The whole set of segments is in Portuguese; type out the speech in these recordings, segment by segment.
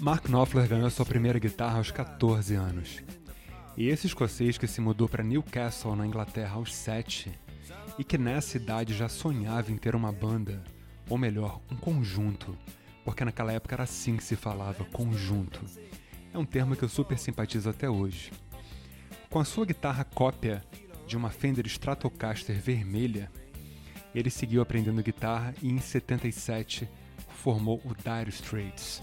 Mark Knopfler ganhou sua primeira guitarra aos 14 anos. E esse escocês que se mudou para Newcastle, na Inglaterra, aos 7, e que nessa idade já sonhava em ter uma banda, ou melhor, um conjunto, porque naquela época era assim que se falava, conjunto. É um termo que eu super simpatizo até hoje. Com a sua guitarra cópia de uma Fender Stratocaster vermelha, ele seguiu aprendendo guitarra e em 77 formou o Dire Straits.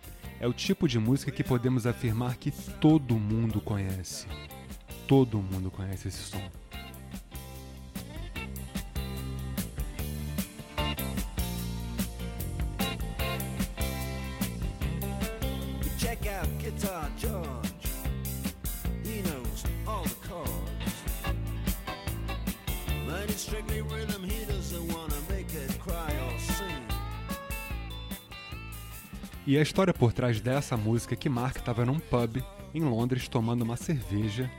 É o tipo de música que podemos afirmar que todo mundo conhece. Todo mundo conhece esse som. Check out E a história por trás dessa música é que Mark estava num pub em Londres tomando uma cerveja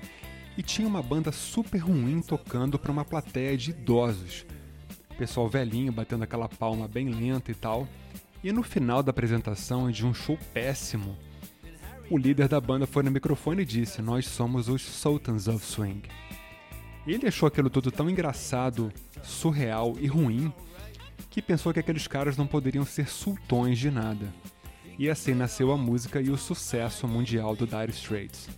e tinha uma banda super ruim tocando para uma plateia de idosos. Pessoal velhinho batendo aquela palma bem lenta e tal. E no final da apresentação de um show péssimo, o líder da banda foi no microfone e disse: Nós somos os Sultans of Swing. Ele achou aquilo tudo tão engraçado, surreal e ruim que pensou que aqueles caras não poderiam ser sultões de nada. E assim nasceu a música e o sucesso mundial do Dire Straits.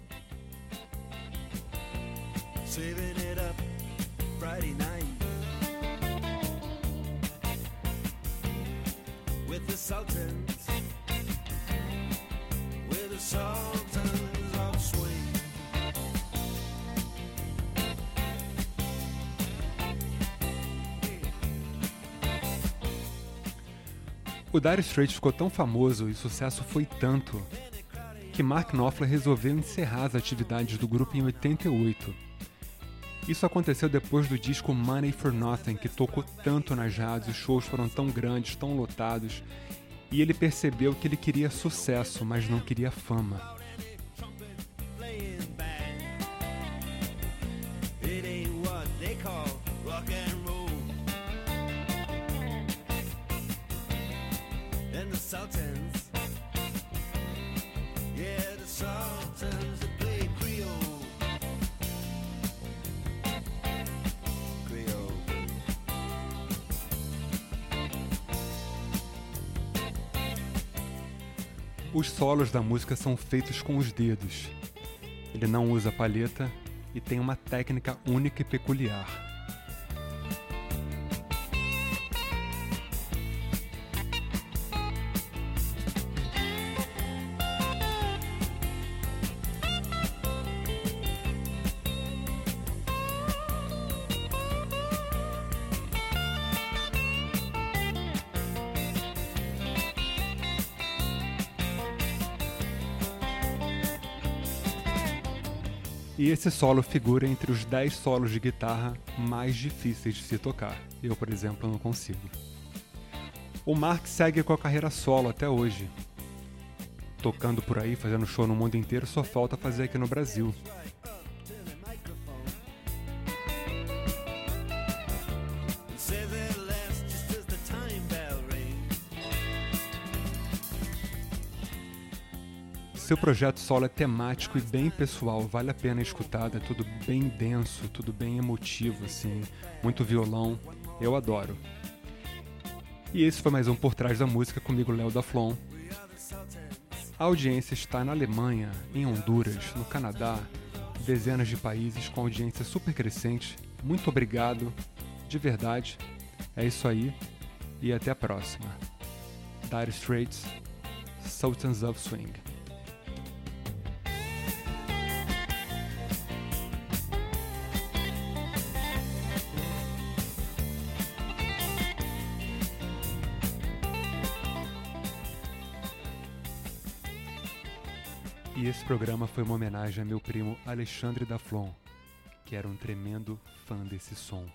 Sultans, with the Sultans. O Dire Straits ficou tão famoso e o sucesso foi tanto que Mark Knopfler resolveu encerrar as atividades do grupo em 88. Isso aconteceu depois do disco Money for Nothing, que tocou tanto nas rádios, os shows foram tão grandes, tão lotados, e ele percebeu que ele queria sucesso, mas não queria fama. Sultans. Yeah, the Sultans that play Creole. Creole. Os solos da música são feitos com os dedos. Ele não usa palheta e tem uma técnica única e peculiar. E esse solo figura entre os 10 solos de guitarra mais difíceis de se tocar. Eu, por exemplo, não consigo. O Mark segue com a carreira solo até hoje. Tocando por aí, fazendo show no mundo inteiro, só falta fazer aqui no Brasil. Seu projeto solo é temático e bem pessoal, vale a pena escutar, é tudo bem denso, tudo bem emotivo, assim, muito violão, eu adoro. E esse foi mais um Por Trás da Música comigo, Léo da Flon. A audiência está na Alemanha, em Honduras, no Canadá, dezenas de países com audiência super crescente. Muito obrigado, de verdade. É isso aí e até a próxima. Dire Straits, Sultans of Swing. E esse programa foi uma homenagem a meu primo Alexandre Daflon, que era um tremendo fã desse som.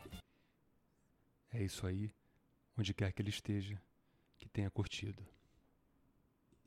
É isso aí, onde quer que ele esteja, que tenha curtido.